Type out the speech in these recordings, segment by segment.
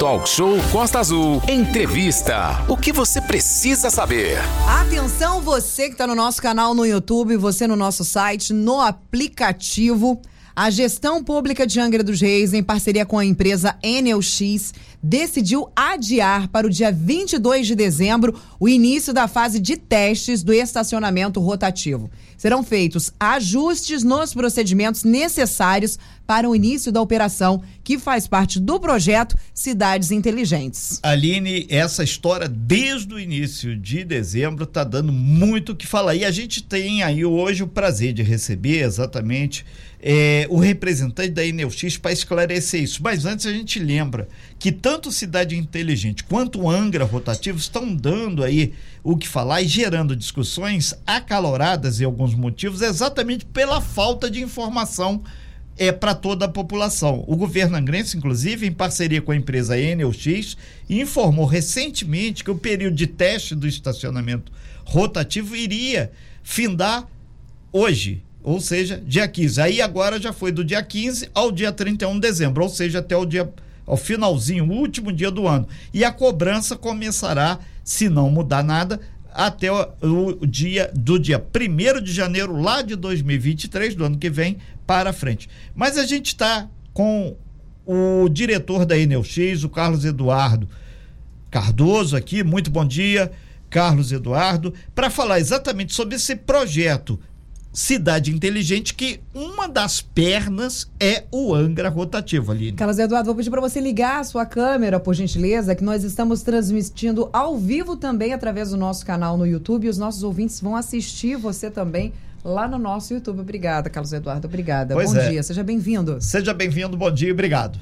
Talk Show Costa Azul. Entrevista. O que você precisa saber? Atenção, você que está no nosso canal no YouTube, você no nosso site, no aplicativo. A gestão pública de Angra dos Reis, em parceria com a empresa NeuX, decidiu adiar para o dia 22 de dezembro o início da fase de testes do estacionamento rotativo. Serão feitos ajustes nos procedimentos necessários para o início da operação, que faz parte do projeto Cidades Inteligentes. Aline, essa história desde o início de dezembro está dando muito o que falar. E a gente tem aí hoje o prazer de receber exatamente é, o representante da Enelx para esclarecer isso. Mas antes a gente lembra que tanto Cidade Inteligente quanto Angra Rotativo estão dando aí o que falar e gerando discussões acaloradas em alguns motivos, exatamente pela falta de informação é para toda a população. O governo angrense, inclusive, em parceria com a empresa Enelx, informou recentemente que o período de teste do estacionamento rotativo iria findar hoje, ou seja, dia 15. Aí agora já foi do dia 15 ao dia 31 de dezembro, ou seja, até o dia ao finalzinho, o último dia do ano. E a cobrança começará, se não mudar nada, até o, o dia do dia 1 de janeiro lá de 2023, do ano que vem, para frente. Mas a gente está com o diretor da Enelx, o Carlos Eduardo Cardoso aqui, muito bom dia, Carlos Eduardo, para falar exatamente sobre esse projeto cidade inteligente que uma das pernas é o Angra rotativo ali. Carlos Eduardo, vou pedir para você ligar a sua câmera, por gentileza, que nós estamos transmitindo ao vivo também através do nosso canal no YouTube e os nossos ouvintes vão assistir você também lá no nosso YouTube. Obrigada, Carlos Eduardo. Obrigada. Pois bom é. dia, seja bem-vindo. Seja bem-vindo, bom dia e obrigado.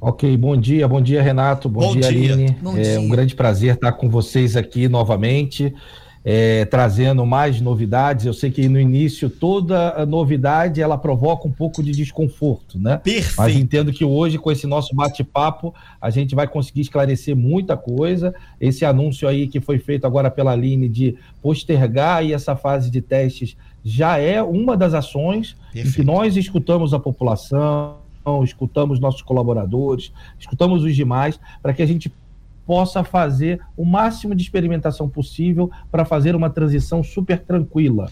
Ok, bom dia, bom dia Renato, bom, Bom dia, dia. Aline. Bom é dia. um grande prazer estar com vocês aqui novamente, é, trazendo mais novidades. Eu sei que no início toda a novidade ela provoca um pouco de desconforto, né? Mas Perfeito. entendo que hoje, com esse nosso bate-papo, a gente vai conseguir esclarecer muita coisa. Esse anúncio aí que foi feito agora pela Aline de postergar aí essa fase de testes já é uma das ações em que Perfeito. nós escutamos a população, escutamos nossos colaboradores, escutamos os demais, para que a gente possa fazer o máximo de experimentação possível para fazer uma transição super tranquila.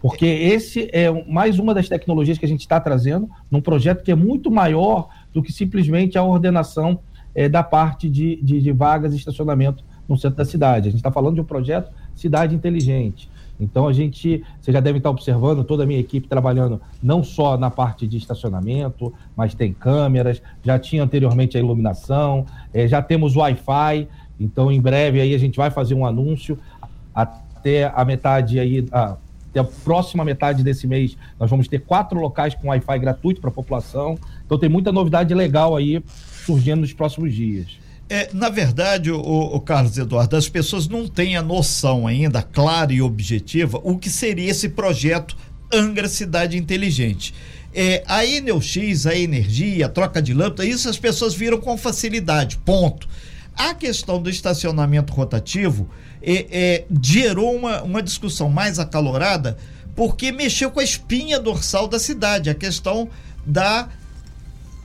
Porque esse é mais uma das tecnologias que a gente está trazendo num projeto que é muito maior do que simplesmente a ordenação eh, da parte de, de, de vagas e estacionamento no centro da cidade. A gente está falando de um projeto Cidade Inteligente. Então a gente, você já deve estar observando toda a minha equipe trabalhando não só na parte de estacionamento, mas tem câmeras, já tinha anteriormente a iluminação, eh, já temos Wi-Fi, então em breve aí a gente vai fazer um anúncio até a metade aí, a, até a próxima metade desse mês, nós vamos ter quatro locais com Wi-Fi gratuito para a população. Então tem muita novidade legal aí surgindo nos próximos dias. É, na verdade, o, o Carlos Eduardo, as pessoas não têm a noção ainda clara e objetiva o que seria esse projeto Angra Cidade Inteligente. É, a Enelx, a energia, a troca de lâmpada, isso as pessoas viram com facilidade, ponto. A questão do estacionamento rotativo é, é, gerou uma, uma discussão mais acalorada porque mexeu com a espinha dorsal da cidade, a questão da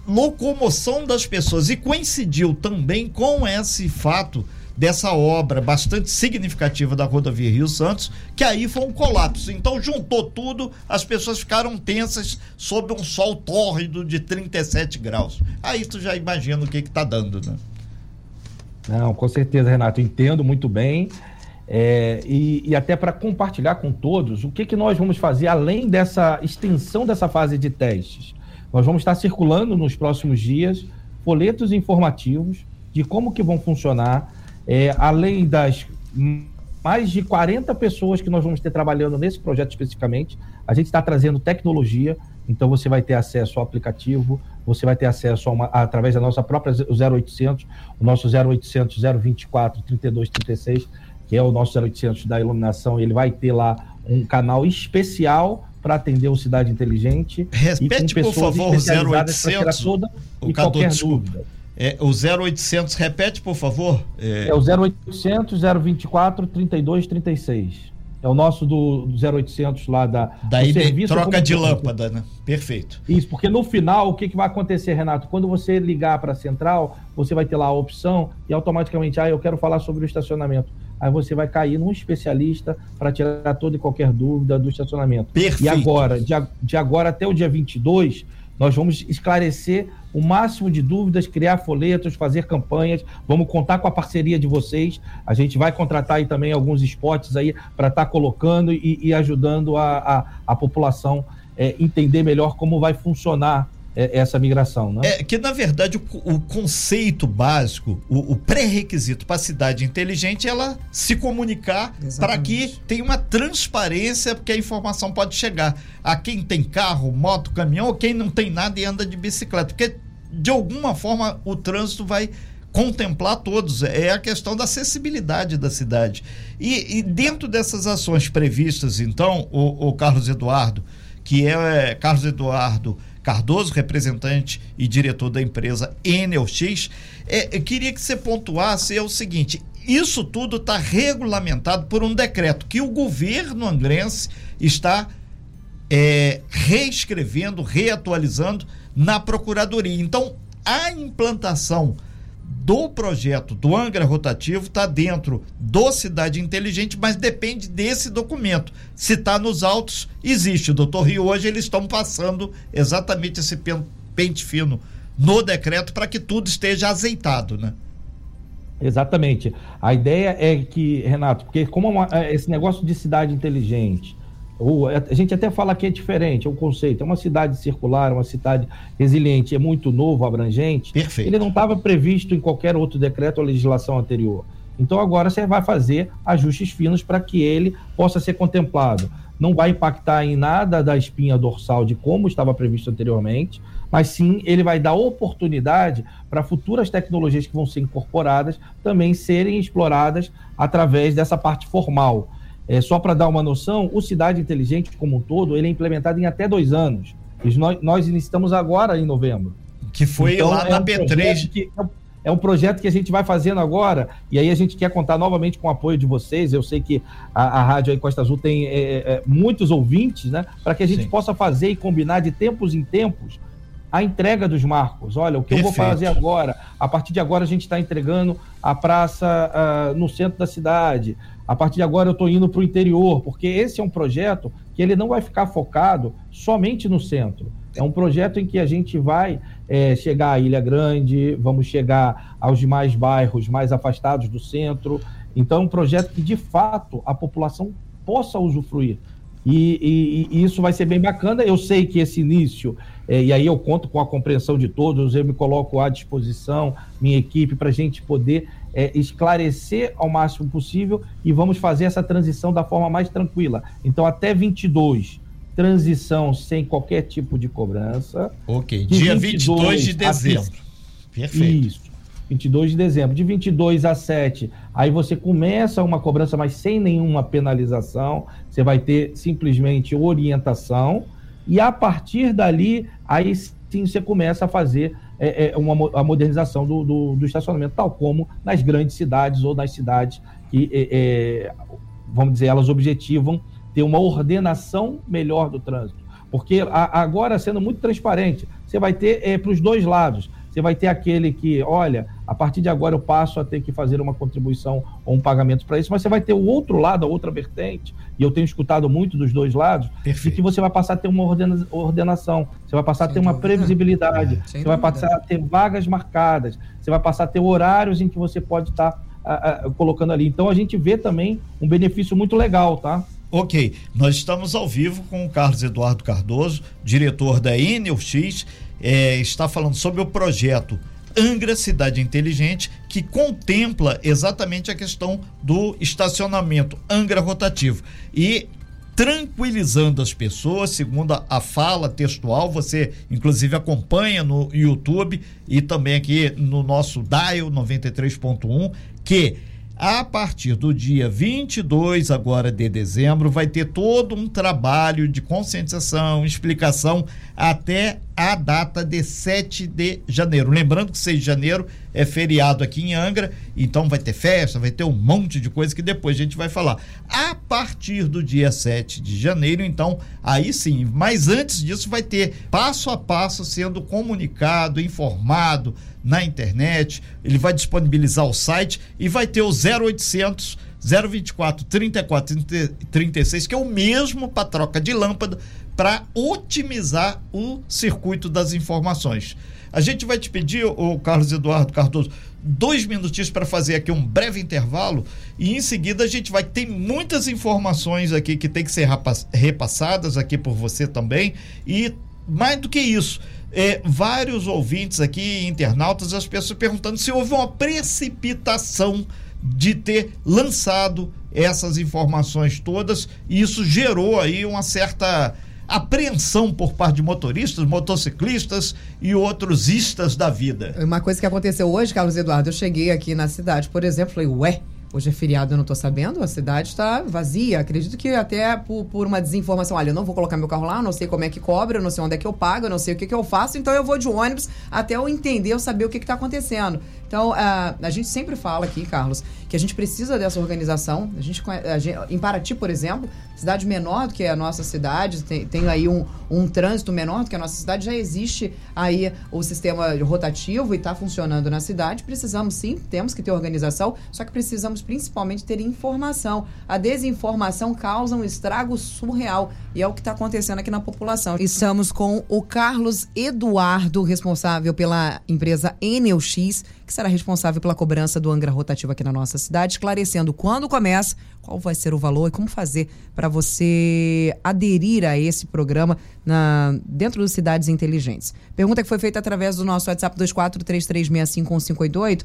locomoção das pessoas e coincidiu também com esse fato dessa obra bastante significativa da rodovia Rio Santos, que aí foi um colapso. Então juntou tudo, as pessoas ficaram tensas sob um sol tórrido de 37 graus. Aí tu já imagina o que que tá dando, né? Não, com certeza, Renato, entendo muito bem. É, e, e até para compartilhar com todos o que, que nós vamos fazer além dessa extensão dessa fase de testes. Nós vamos estar circulando nos próximos dias folhetos informativos de como que vão funcionar, é, além das mais de 40 pessoas que nós vamos ter trabalhando nesse projeto especificamente. A gente está trazendo tecnologia, então você vai ter acesso ao aplicativo, você vai ter acesso uma, através da nossa própria 0800, o nosso 0800 024 3236, que é o nosso 0800 da iluminação, ele vai ter lá um canal especial para atender o Cidade Inteligente. Repete, por favor, o especializadas pra tirar 0800. toda O e Cadu, qualquer desculpa. dúvida. É, o 0800, repete, por favor. É, É o 0800 024 3236. é o nosso do, do 0800 lá da Daí troca de lâmpada, né? Perfeito. Isso, porque no final o que, que vai acontecer, Renato? Quando você ligar para a central, você vai ter lá a opção e automaticamente, ah, eu quero falar sobre o estacionamento. Aí você vai cair num especialista para tirar toda e qualquer dúvida do estacionamento. Perfeito. E agora, de, de agora até o dia 22, nós vamos esclarecer o máximo de dúvidas, criar folhetos, fazer campanhas. Vamos contar com a parceria de vocês. A gente vai contratar aí também alguns spots aí para estar tá colocando e, e ajudando a, a, a população é, entender melhor como vai funcionar essa migração, né? É que na verdade o, o conceito básico, o, o pré-requisito para a cidade inteligente é ela se comunicar para que tenha uma transparência, porque a informação pode chegar a quem tem carro, moto, caminhão, ou quem não tem nada e anda de bicicleta, porque de alguma forma o trânsito vai contemplar todos. É a questão da acessibilidade da cidade. E, e dentro dessas ações previstas, então, o, o Carlos Eduardo, que é Carlos Eduardo Cardoso, representante e diretor da empresa NLX. É, eu queria que você pontuasse é o seguinte: isso tudo está regulamentado por um decreto que o governo angrense está é, reescrevendo, reatualizando na Procuradoria. Então, a implantação do projeto do Angra Rotativo está dentro do Cidade Inteligente, mas depende desse documento. Se está nos autos, existe. Doutor Rio, hoje eles estão passando exatamente esse pente fino no decreto para que tudo esteja azeitado, né? Exatamente. A ideia é que, Renato, porque como é é, esse negócio de cidade inteligente, a gente até fala que é diferente, é um conceito. É uma cidade circular, uma cidade resiliente, é muito novo, abrangente. Perfeito. Ele não estava previsto em qualquer outro decreto ou legislação anterior. Então agora você vai fazer ajustes finos para que ele possa ser contemplado. Não vai impactar em nada da espinha dorsal de como estava previsto anteriormente, mas sim ele vai dar oportunidade para futuras tecnologias que vão ser incorporadas também serem exploradas através dessa parte formal é, só para dar uma noção, o Cidade Inteligente como um todo, ele é implementado em até dois anos. Nós, nós iniciamos agora em novembro. Que foi então, lá é na um B3. Que, é, é um projeto que a gente vai fazendo agora, e aí a gente quer contar novamente com o apoio de vocês. Eu sei que a, a Rádio Costa Azul tem é, é, é muitos ouvintes, né? Para que a gente Sim. possa fazer e combinar de tempos em tempos a entrega dos marcos. Olha, o que Perfeito. eu vou fazer agora? A partir de agora a gente está entregando a praça uh, no centro da cidade. A partir de agora eu estou indo para o interior, porque esse é um projeto que ele não vai ficar focado somente no centro. É um projeto em que a gente vai é, chegar à Ilha Grande, vamos chegar aos demais bairros mais afastados do centro. Então, é um projeto que, de fato, a população possa usufruir. E, e, e isso vai ser bem bacana. Eu sei que esse início, é, e aí eu conto com a compreensão de todos, eu me coloco à disposição, minha equipe, para a gente poder é, esclarecer ao máximo possível e vamos fazer essa transição da forma mais tranquila. Então, até 22, transição sem qualquer tipo de cobrança. Ok, de dia 22, 22 de dezembro. Perfeito. Isso, 22 de dezembro. De 22 a 7, aí você começa uma cobrança, mas sem nenhuma penalização. Você vai ter simplesmente orientação. E a partir dali, aí sim você começa a fazer é, é uma, a modernização do, do, do, estacionamento, tal como nas grandes cidades ou nas cidades que, é, é, vamos dizer, elas objetivam ter uma ordenação melhor do trânsito. Porque a, agora, sendo muito transparente, você vai ter é, para os dois lados. Você vai ter aquele que, olha, a partir de agora eu passo a ter que fazer uma contribuição ou um pagamento para isso, mas você vai ter o outro lado, a outra vertente, e eu tenho escutado muito dos dois lados, Perfeito. de que você vai passar a ter uma ordena, ordenação, você vai passar Sem a ter uma previsibilidade, é, você dúvida. vai passar a ter vagas marcadas, você vai passar a ter horários em que você pode estar tá, a, a, colocando ali. Então a gente vê também um benefício muito legal, tá? Ok, nós estamos ao vivo com o Carlos Eduardo Cardoso, diretor da NUX, é, está falando sobre o projeto Angra Cidade Inteligente, que contempla exatamente a questão do estacionamento Angra rotativo. E tranquilizando as pessoas, segundo a, fala textual, você inclusive acompanha no YouTube e também aqui no nosso Dial 93.1, que a partir do dia 22 agora de dezembro vai ter todo um trabalho de conscientização, explicação até a data de 7 de janeiro. Lembrando que 6 de janeiro é feriado aqui em Angra, então vai ter festa, vai ter um monte de coisa que depois a gente vai falar. A partir do dia 7 de janeiro, então, aí sim, mas antes disso vai ter passo a passo sendo comunicado, informado na internet, ele vai disponibilizar o site e vai ter o 0800 024 34 36, que é o mesmo para troca de lâmpada para otimizar o circuito das informações. A gente vai te pedir, o Carlos Eduardo Cardoso, dois minutinhos para fazer aqui um breve intervalo e em seguida a gente vai ter muitas informações aqui que tem que ser repassadas aqui por você também. E mais do que isso, é, vários ouvintes aqui, internautas, as pessoas perguntando se houve uma precipitação de ter lançado essas informações todas. E isso gerou aí uma certa apreensão por parte de motoristas, motociclistas e outros istas da vida. Uma coisa que aconteceu hoje, Carlos Eduardo, eu cheguei aqui na cidade, por exemplo, falei, ué, Hoje é feriado, eu não estou sabendo, a cidade está vazia. Acredito que até por, por, uma desinformação. Olha, eu não vou colocar meu carro lá, não sei como é que cobra, não sei onde é que eu pago, não sei o que, que eu faço, então eu vou de ônibus até eu entender, eu saber o que está acontecendo. Então, a, a gente sempre fala aqui, Carlos, que a gente precisa dessa organização. A gente, a gente, em Paraty, por exemplo, cidade menor do que a nossa cidade, tem, tem aí um, um trânsito menor do que a nossa cidade, já existe aí o sistema rotativo e está funcionando na cidade. Precisamos sim, temos que ter organização, só que precisamos principalmente ter informação. A desinformação causa um estrago surreal e é o que está acontecendo aqui na população. Estamos com o Carlos Eduardo, responsável pela empresa Enelx, que será responsável pela cobrança do Angra rotativo aqui na nossa cidade, esclarecendo quando começa, qual vai ser o valor e como fazer para você aderir a esse programa na, dentro das cidades inteligentes. Pergunta que foi feita através do nosso WhatsApp 2433651558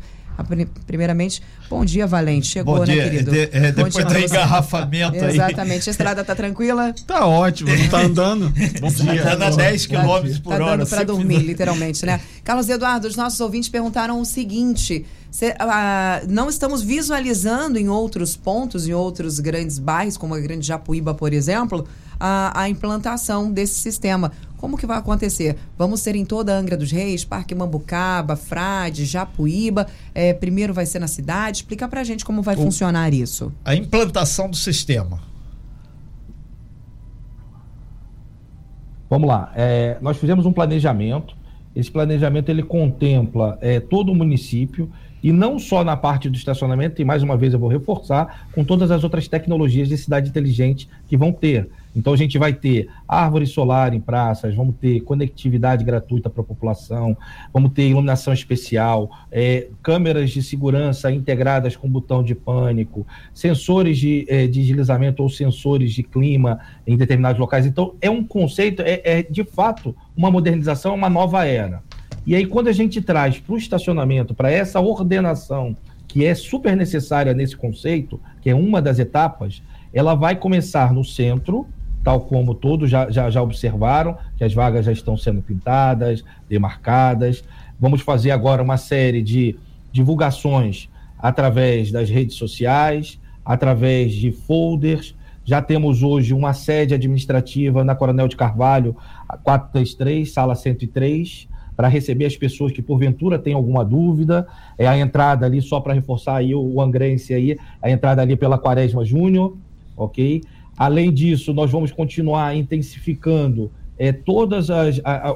Primeiramente, bom dia, Valente. Chegou, bom né, dia. querido? De, é, depois do engarrafamento aí. Exatamente. A estrada tá tranquila? Tá ótimo, não tá andando. bom dia. Tá a 10 km por tá hora. Tá dando para dormir, literalmente, né? Carlos Eduardo, os nossos ouvintes perguntaram o seguinte: uh, não estamos visualizando em outros pontos, em outros grandes bairros, como a Grande Japuíba, por exemplo, a, a implantação desse sistema. Como que vai acontecer? Vamos ser em toda a Angra dos Reis, Parque Mambucaba, Frade, Japuíba. É, primeiro vai ser na cidade. Explica pra gente como vai o, funcionar isso. A implantação do sistema. Vamos lá. É, nós fizemos um planejamento. Esse planejamento ele contempla é, todo o município e não só na parte do estacionamento, e mais uma vez eu vou reforçar, com todas as outras tecnologias de cidade inteligente que vão ter. Então a gente vai ter árvore solar em praças, vamos ter conectividade gratuita para a população, vamos ter iluminação especial, é, câmeras de segurança integradas com botão de pânico, sensores de, é, de deslizamento ou sensores de clima em determinados locais. Então é um conceito, é, é de fato uma modernização, uma nova era. E aí quando a gente traz para o estacionamento, para essa ordenação que é super necessária nesse conceito, que é uma das etapas, ela vai começar no centro, tal como todos já, já, já observaram, que as vagas já estão sendo pintadas, demarcadas. Vamos fazer agora uma série de divulgações através das redes sociais, através de folders. Já temos hoje uma sede administrativa na Coronel de Carvalho, 433, sala 103, para receber as pessoas que porventura têm alguma dúvida. É a entrada ali, só para reforçar aí o, o angrense aí, a entrada ali pela Quaresma Júnior, ok? Além disso, nós vamos continuar intensificando é, todos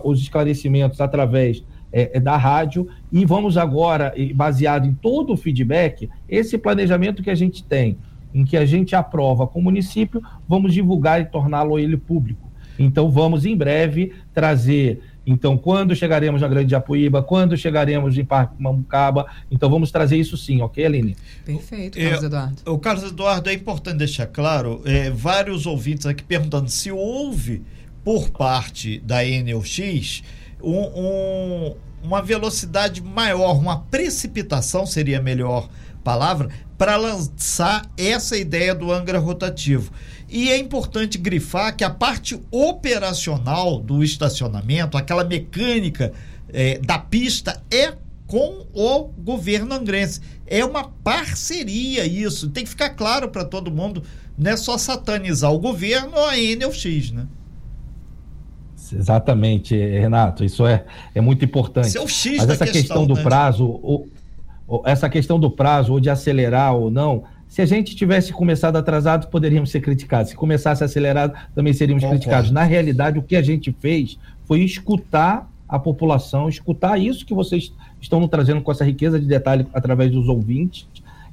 os esclarecimentos através é, é, da rádio e vamos agora, baseado em todo o feedback, esse planejamento que a gente tem, em que a gente aprova com o município, vamos divulgar e torná-lo ele público. Então, vamos em breve trazer então, quando chegaremos na Grande Japuíba, quando chegaremos em Parque Mamucaba, então vamos trazer isso sim, ok, Aline? Perfeito, Carlos é, Eduardo. O Carlos Eduardo, é importante deixar claro, é, vários ouvintes aqui perguntando se houve, por parte da NOX, um, um, uma velocidade maior, uma precipitação seria melhor palavra, para lançar essa ideia do Angra rotativo. E é importante grifar que a parte operacional do estacionamento, aquela mecânica é, da pista, é com o governo angrense. É uma parceria isso. Tem que ficar claro para todo mundo. Não é só satanizar o governo ou a NLX, né? Exatamente, Renato, isso é, é muito importante. Esse é o X Mas essa questão, questão do né? prazo, ou, essa questão do prazo, ou de acelerar ou não, se a gente tivesse começado atrasado, poderíamos ser criticados. Se começasse acelerado, também seríamos Concordo. criticados. Na realidade, o que a gente fez foi escutar a população, escutar isso que vocês estão nos trazendo com essa riqueza de detalhe através dos ouvintes,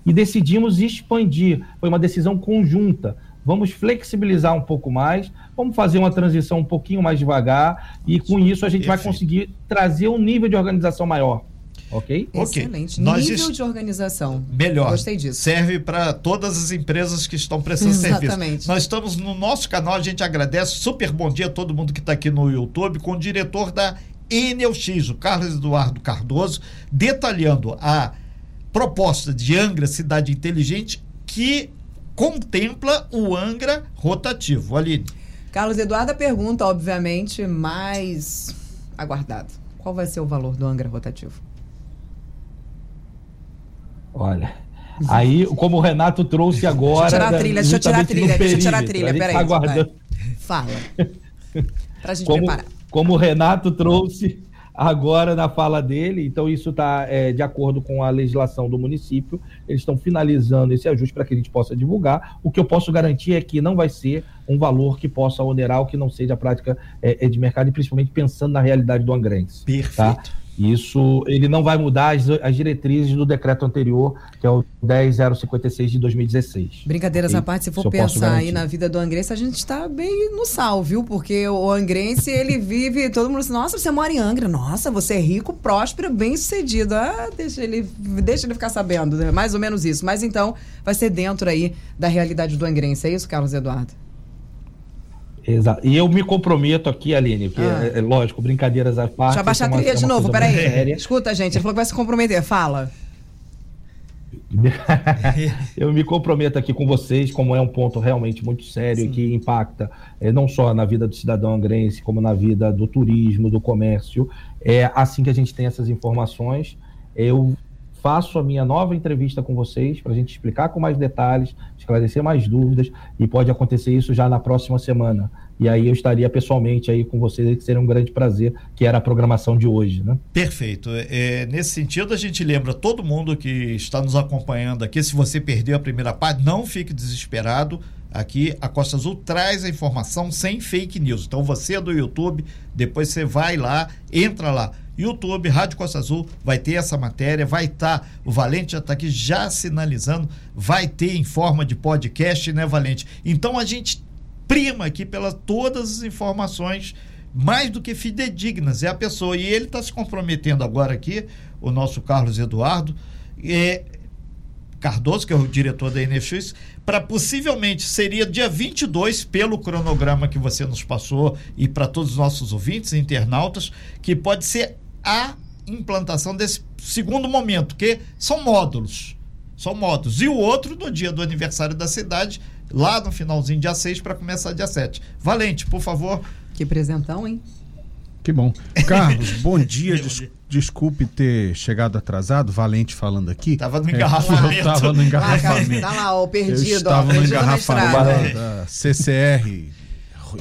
e decidimos expandir. Foi uma decisão conjunta. Vamos flexibilizar um pouco mais, vamos fazer uma transição um pouquinho mais devagar, e com isso a gente vai conseguir trazer um nível de organização maior. Ok? Excelente. Nós Nível de organização. Melhor. Gostei disso. Serve para todas as empresas que estão prestando Exatamente. serviço. Nós estamos no nosso canal, a gente agradece. Super bom dia a todo mundo que está aqui no YouTube, com o diretor da Enelx, o Carlos Eduardo Cardoso, detalhando a proposta de Angra Cidade Inteligente que contempla o Angra rotativo. Aline. Carlos Eduardo, a pergunta, obviamente, mais aguardada. Qual vai ser o valor do Angra rotativo? Olha, aí, como o Renato trouxe agora. Deixa eu tirar a trilha, deixa eu tirar a trilha, deixa eu tirar a trilha, peraí. Tá aguardando... Fala. Pra gente como, preparar. Como o Renato trouxe agora na fala dele, então isso está é, de acordo com a legislação do município, eles estão finalizando esse ajuste para que a gente possa divulgar. O que eu posso garantir é que não vai ser um valor que possa onerar o que não seja a prática é, é de mercado, e principalmente pensando na realidade do angrense. Tá? Perfeito. Tá? Isso ele não vai mudar as, as, diretrizes do decreto anterior, que é o 10056 de 2016. Brincadeiras e, à parte, se for pensar aí na vida do Angrense, a gente está bem no sal, viu? Porque o Angrense, ele vive, todo mundo diz, nossa, você mora em Angra, nossa, você é rico, próspero, bem sucedido. Ah, deixa ele, deixa ele ficar sabendo, né? mais ou menos isso. Mas então, vai ser dentro aí da realidade do Angrense, é isso, Carlos Eduardo? Exato. E eu me comprometo aqui, Aline, que ah. é, é, lógico, brincadeiras à parte. Deixa eu abaixar a trilha é de novo, peraí. Escuta, gente, ele falou que vai se comprometer. Fala. eu me comprometo aqui com vocês, como é um ponto realmente muito sério Sim. que impacta é, não só na vida do cidadão angrense, como na vida do turismo, do comércio. É assim que a gente tem essas informações. Eu faço a minha nova entrevista com vocês para a gente explicar com mais detalhes, esclarecer mais dúvidas e pode acontecer isso já na próxima semana. E aí eu estaria pessoalmente aí com vocês, que seria um grande prazer, que era a programação de hoje, né? Perfeito. É, nesse sentido, a gente lembra todo mundo que está nos acompanhando aqui, se você perdeu a primeira parte, não fique desesperado. Aqui a Costa Azul traz a informação sem fake news. Então você é do YouTube, depois você vai lá, entra lá YouTube, Rádio Costa Azul, vai ter essa matéria, vai estar, tá, o Valente já está aqui já sinalizando, vai ter em forma de podcast, né, Valente? Então a gente prima aqui pelas todas as informações mais do que fidedignas, é a pessoa. E ele está se comprometendo agora aqui, o nosso Carlos Eduardo, é, Cardoso, que é o diretor da NFX, para possivelmente seria dia 22, pelo cronograma que você nos passou e para todos os nossos ouvintes internautas, que pode ser a implantação desse segundo momento, que são módulos. São módulos. E o outro no dia do aniversário da cidade, lá no finalzinho, dia 6, para começar dia 7. Valente, por favor. Que presentão, hein? Que bom. Carlos, bom dia. Des desculpe ter chegado atrasado, Valente falando aqui. Tava no engarrafamento. É, eu tava no engarrafamento. Tá lá, ó, perdido. Eu estava ó, no engarrafamento da CCR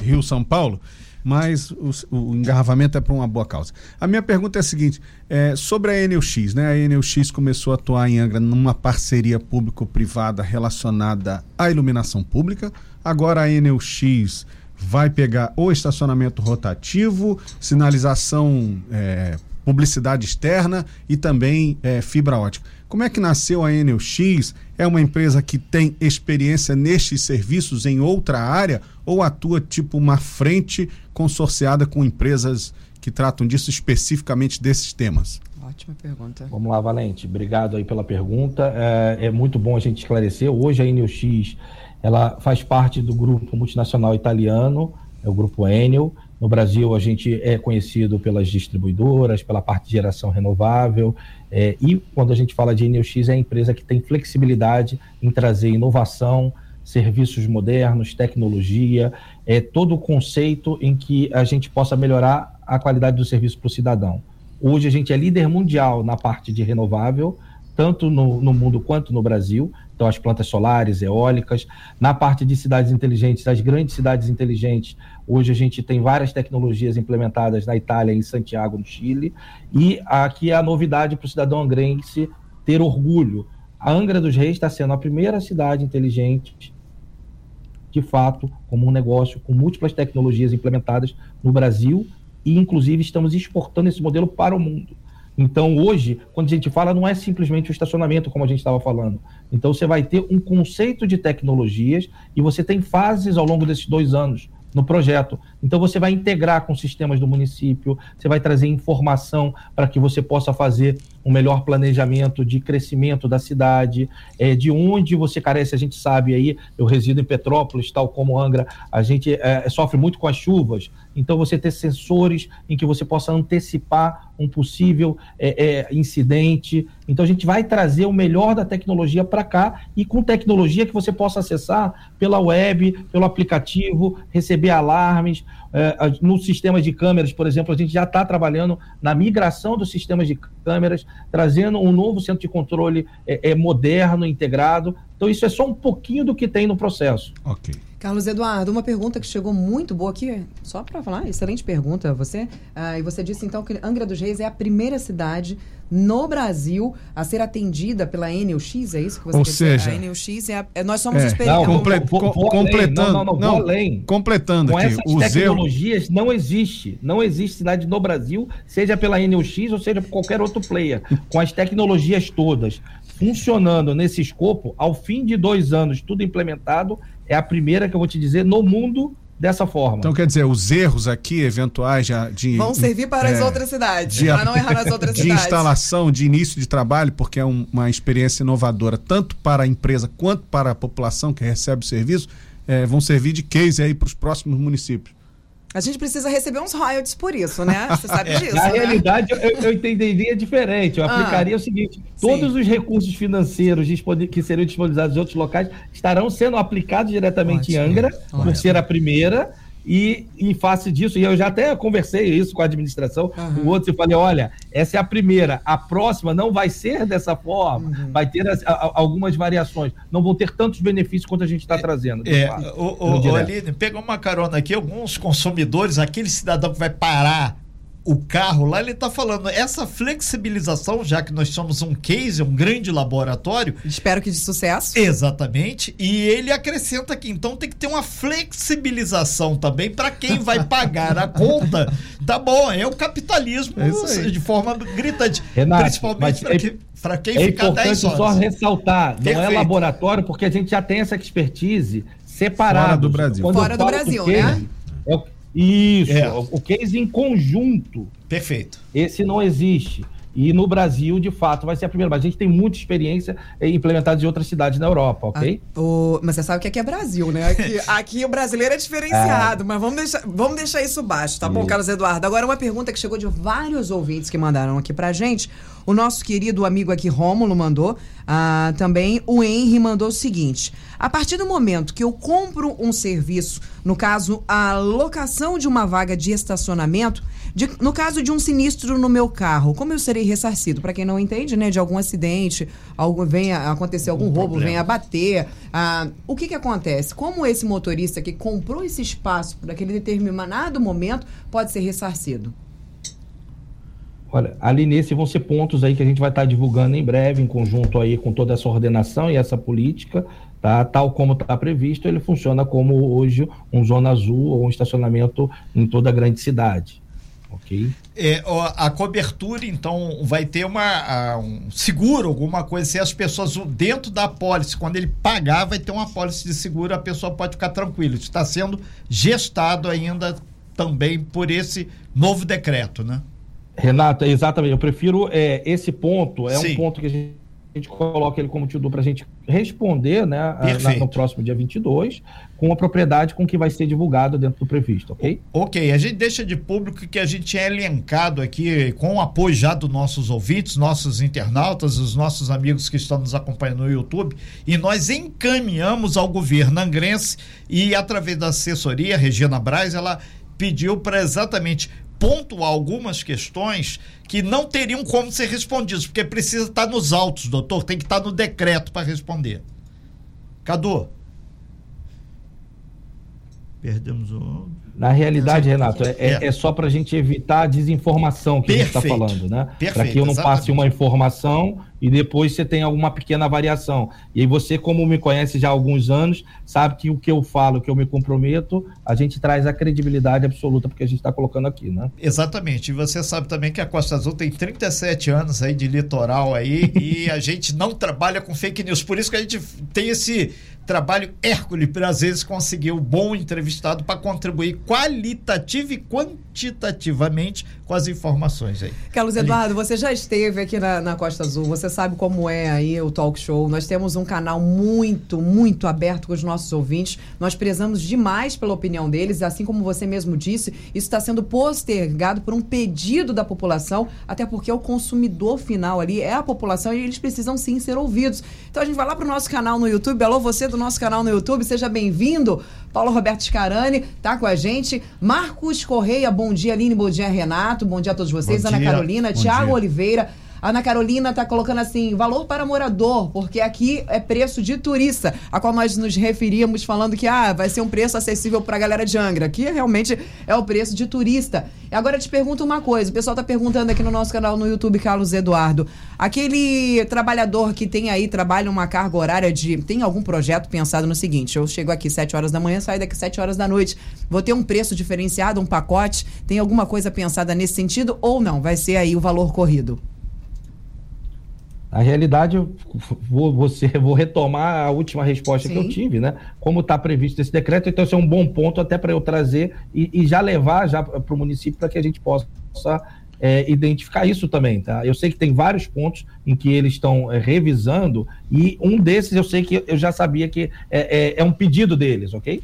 Rio São Paulo mas o, o engarrafamento é para uma boa causa. A minha pergunta é a seguinte: é, sobre a Enelx, né? A Enelx começou a atuar em Angra numa parceria público-privada relacionada à iluminação pública. Agora a Enelx vai pegar o estacionamento rotativo, sinalização, é, publicidade externa e também é, fibra ótica. Como é que nasceu a Enelx? É uma empresa que tem experiência nestes serviços em outra área ou atua tipo uma frente consorciada com empresas que tratam disso especificamente desses temas? Ótima pergunta. Vamos lá, Valente. Obrigado aí pela pergunta. É, é muito bom a gente esclarecer. Hoje a Enelx ela faz parte do grupo multinacional italiano, é o grupo Enel. No Brasil, a gente é conhecido pelas distribuidoras, pela parte de geração renovável. É, e quando a gente fala de Enelx, é a empresa que tem flexibilidade em trazer inovação, serviços modernos, tecnologia, é todo o conceito em que a gente possa melhorar a qualidade do serviço para o cidadão. Hoje a gente é líder mundial na parte de renovável, tanto no, no, mundo quanto no Brasil. então as plantas solares, eólicas. Na parte de cidades inteligentes, as grandes cidades inteligentes, hoje a gente tem várias tecnologias implementadas na Itália e em Santiago, no Chile. E aqui é a novidade para o cidadão angrense ter orgulho. A Angra dos Reis está sendo a primeira cidade inteligente de fato, como um negócio com múltiplas tecnologias implementadas no Brasil e, inclusive, estamos exportando esse modelo para o mundo. Então, hoje, quando a gente fala, não é simplesmente o estacionamento, como a gente estava falando. Então, você vai ter um conceito de tecnologias e você tem fases ao longo desses dois anos no projeto. Então você vai integrar com sistemas do município, você vai trazer informação para que você possa fazer um melhor planejamento de crescimento da cidade, é, de onde você carece, a gente sabe aí, eu resido em Petrópolis, tal como Angra, a gente é, sofre muito com as chuvas, então você ter sensores em que você possa antecipar um possível é, é, incidente. Então a gente vai trazer o melhor da tecnologia para cá e com tecnologia que você possa acessar pela web, pelo aplicativo, receber alarmes. É, no sistema de câmeras, por exemplo, a gente já está trabalhando na migração dos sistemas de câmeras, trazendo um novo centro de controle é, é, moderno, integrado. Então isso é só um pouquinho do que tem no processo. Ok. Carlos Eduardo, uma pergunta que chegou muito boa aqui, só para falar, excelente pergunta você. Ah, e você disse então que Angra dos Reis é a primeira cidade no Brasil a ser atendida pela NUX, é isso que você Ou quer seja, dizer? A NUX é, a, é nós somos é. experientes. Comple com, completando, não, não, não, além. completando Com aqui, essas tecnologias não existe, não existe cidade no Brasil, seja pela NUX ou seja por qualquer outro player, com as tecnologias todas funcionando nesse escopo, ao fim de dois anos, tudo implementado, é a primeira que eu vou te dizer no mundo dessa forma. Então, quer dizer, os erros aqui, eventuais já de. Vão servir para é, as outras cidades, para não errar nas outras de cidades. De instalação, de início de trabalho, porque é um, uma experiência inovadora, tanto para a empresa quanto para a população que recebe o serviço, é, vão servir de case aí para os próximos municípios. A gente precisa receber uns royalties por isso, né? Você sabe é. disso. Na né? realidade, eu, eu, entenderia diferente. Eu ah, aplicaria o seguinte: todos sim. os recursos financeiros que seriam disponibilizados em outros locais estarão sendo aplicados diretamente Ótimo. em Angra, Ótimo. por ser a primeira e em face disso, e eu já até conversei isso com a administração, uhum. o outro, e falei: olha, essa é a primeira, a próxima não vai ser dessa forma, uhum. vai ter as, a, algumas variações, não vão ter tantos benefícios quanto a gente está trazendo. É, o, o, o Aline, pega uma carona aqui, alguns consumidores, aquele cidadão que vai parar o carro lá, ele está falando essa flexibilização, já que nós somos um case, um grande laboratório. Espero que de sucesso. Exatamente. E ele acrescenta aqui, então tem que ter uma flexibilização também para quem vai pagar a conta. Tá bom, é o capitalismo é de forma gritante. Renato, principalmente para é, que, quem é fica 10 horas. só ressaltar, Perfeito. não é laboratório, porque a gente já tem essa expertise separada. Fora do Brasil. Quando Fora do Brasil, né? É o isso, é. o case em conjunto. Perfeito. Esse não existe. E no Brasil, de fato, vai ser a primeira. Mas a gente tem muita experiência implementada em outras cidades na Europa, ok? Ah, o... Mas você sabe que aqui é Brasil, né? Aqui, aqui o brasileiro é diferenciado, é. mas vamos deixar, vamos deixar isso baixo, tá Sim. bom, Carlos Eduardo? Agora, uma pergunta que chegou de vários ouvintes que mandaram aqui pra gente. O nosso querido amigo aqui, Rômulo, mandou. Ah, também o Henry mandou o seguinte: a partir do momento que eu compro um serviço, no caso, a locação de uma vaga de estacionamento, de, no caso de um sinistro no meu carro, como eu serei ressarcido? Para quem não entende, né, de algum acidente, algo venha acontecer algum, algum roubo, venha bater, ah, o que que acontece? Como esse motorista que comprou esse espaço por aquele determinado momento pode ser ressarcido? Olha, ali nesse vão ser pontos aí que a gente vai estar divulgando em breve, em conjunto aí com toda essa ordenação e essa política, tá? Tal como está previsto, ele funciona como hoje um zona azul ou um estacionamento em toda a grande cidade. Ok. É, a cobertura, então, vai ter uma, um seguro, alguma coisa, se as pessoas dentro da apólice, quando ele pagar, vai ter uma apólice de seguro, a pessoa pode ficar tranquila. Isso está sendo gestado ainda também por esse novo decreto, né? Renato, exatamente. Eu prefiro é, esse ponto, é Sim. um ponto que a gente a gente coloca ele como tio para a gente responder né, a, no próximo dia 22, com a propriedade com que vai ser divulgado dentro do previsto, ok? Ok, a gente deixa de público que a gente é elencado aqui com o apoio já dos nossos ouvintes, nossos internautas, os nossos amigos que estão nos acompanhando no YouTube, e nós encaminhamos ao governo angrense e através da assessoria, Regina Braz, ela pediu para exatamente pontuar algumas questões que não teriam como ser respondidas, porque precisa estar nos autos, doutor, tem que estar no decreto para responder. Cadu. Perdemos o. Na realidade, Renato, é, é. é só para a gente evitar a desinformação que Perfeito. a gente está falando, né? Para que eu não exatamente. passe uma informação e depois você tem alguma pequena variação. E aí você, como me conhece já há alguns anos, sabe que o que eu falo, o que eu me comprometo, a gente traz a credibilidade absoluta porque a gente está colocando aqui, né? Exatamente. E você sabe também que a Costa Azul tem 37 anos aí de litoral aí e a gente não trabalha com fake news. Por isso que a gente tem esse trabalho Hércules para às vezes conseguir um bom entrevistado para contribuir qualitativa e quantitativamente com as informações aí. Carlos Eduardo, você já esteve aqui na, na, Costa Azul, você sabe como é aí o talk show. Nós temos um canal muito, muito aberto com os nossos ouvintes. Nós prezamos demais pela opinião deles, assim como você mesmo disse, isso está sendo postergado por um pedido da população, até porque o consumidor final ali é a população e eles precisam sim ser ouvidos. Então a gente vai lá para o nosso canal no YouTube. Alô, você do nosso canal no YouTube, seja bem-vindo. Paulo Roberto Scarani tá com a gente. Marcos Correia, bom dia, Aline, bom dia, Renato, bom dia a todos vocês. Bom Ana dia. Carolina, Tiago Oliveira. Ana Carolina está colocando assim, valor para morador, porque aqui é preço de turista, a qual nós nos referíamos falando que ah, vai ser um preço acessível para a galera de Angra. Aqui realmente é o preço de turista. E agora eu te pergunto uma coisa, o pessoal está perguntando aqui no nosso canal no YouTube, Carlos Eduardo, aquele trabalhador que tem aí, trabalha uma carga horária de, tem algum projeto pensado no seguinte, eu chego aqui 7 horas da manhã, saio daqui 7 horas da noite, vou ter um preço diferenciado, um pacote, tem alguma coisa pensada nesse sentido ou não? Vai ser aí o valor corrido? A realidade, vou, você, vou retomar a última resposta Sim. que eu tive, né? Como está previsto esse decreto, então esse é um bom ponto até para eu trazer e, e, já levar já para o município para que a gente possa é, identificar isso também, tá? Eu sei que tem vários pontos em que eles estão é, revisando e um desses eu sei que eu já sabia que é, é, é um pedido deles, ok?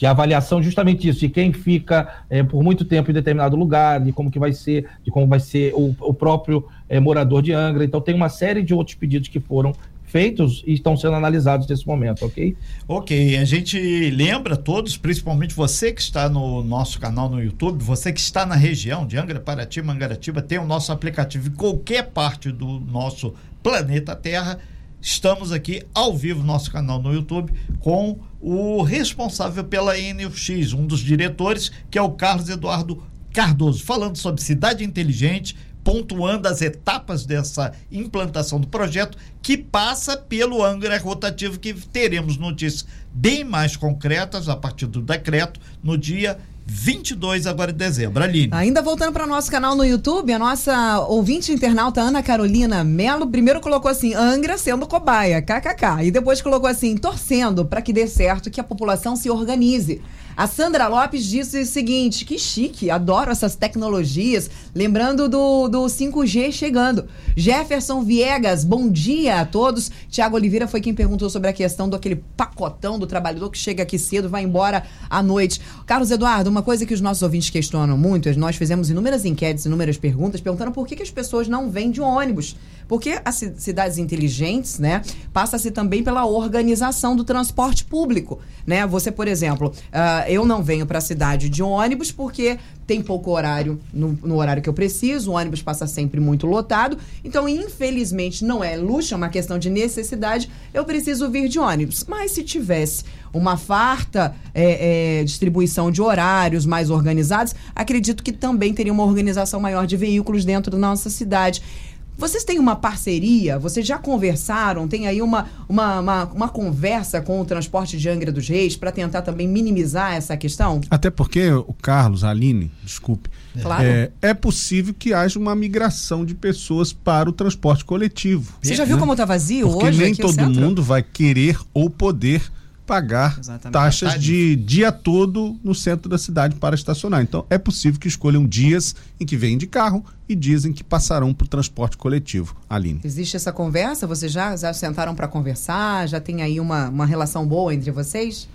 de avaliação justamente isso, de quem fica é, por muito tempo em determinado lugar, de como que vai ser, de como vai ser o, o próprio é, morador de Angra. Então tem uma série de outros pedidos que foram feitos e estão sendo analisados nesse momento, ok? Ok, a gente lembra todos, principalmente você que está no nosso canal no YouTube, você que está na região de Angra, Paraty, Mangaratiba, tem o nosso aplicativo em qualquer parte do nosso planeta Terra Estamos aqui ao vivo no nosso canal no YouTube com o responsável pela NX, um dos diretores, que é o Carlos Eduardo Cardoso, falando sobre cidade inteligente, pontuando as etapas dessa implantação do projeto, que passa pelo Angra rotativo, que teremos notícias bem mais concretas a partir do decreto no dia 22 agora de dezembro. Aline. Ainda voltando para o nosso canal no YouTube, a nossa ouvinte internauta Ana Carolina Melo primeiro colocou assim: Angra sendo cobaia, kkk. E depois colocou assim: torcendo para que dê certo, que a população se organize. A Sandra Lopes disse o seguinte: que chique, adoro essas tecnologias. Lembrando do, do 5G chegando. Jefferson Viegas, bom dia a todos. Tiago Oliveira foi quem perguntou sobre a questão do aquele pacotão do trabalhador que chega aqui cedo, vai embora à noite. Carlos Eduardo, uma coisa que os nossos ouvintes questionam muito, nós fizemos inúmeras enquetes, inúmeras perguntas, perguntando por que, que as pessoas não vêm de ônibus. Porque as cidades inteligentes, né, passa-se também pela organização do transporte público, né? Você, por exemplo, uh, eu não venho para a cidade de ônibus porque tem pouco horário no, no, horário que eu preciso, o ônibus passa sempre muito lotado. Então, infelizmente, não é luxo, é uma questão de necessidade. Eu preciso vir de ônibus. Mas se tivesse uma farta é, é, distribuição de horários mais organizados, acredito que também teria uma organização maior de veículos dentro da nossa cidade. Vocês têm uma parceria? Vocês já conversaram? Tem aí uma, uma, uma, uma conversa com o transporte de Angra dos Reis para tentar também minimizar essa questão? Até porque o Carlos, a Aline, desculpe, Claro. É, é, possível que haja uma migração de pessoas para o transporte coletivo. Você já viu né? como está vazio Porque hoje? nem todo mundo vai querer ou poder pagar Exatamente. taxas de dia todo no centro da cidade para estacionar. Então, é possível que escolham dias em que vêm de carro e dias em que passarão para o transporte coletivo. Aline. Existe essa conversa? Vocês já, já sentaram para conversar? Já tem aí uma, uma relação boa entre vocês?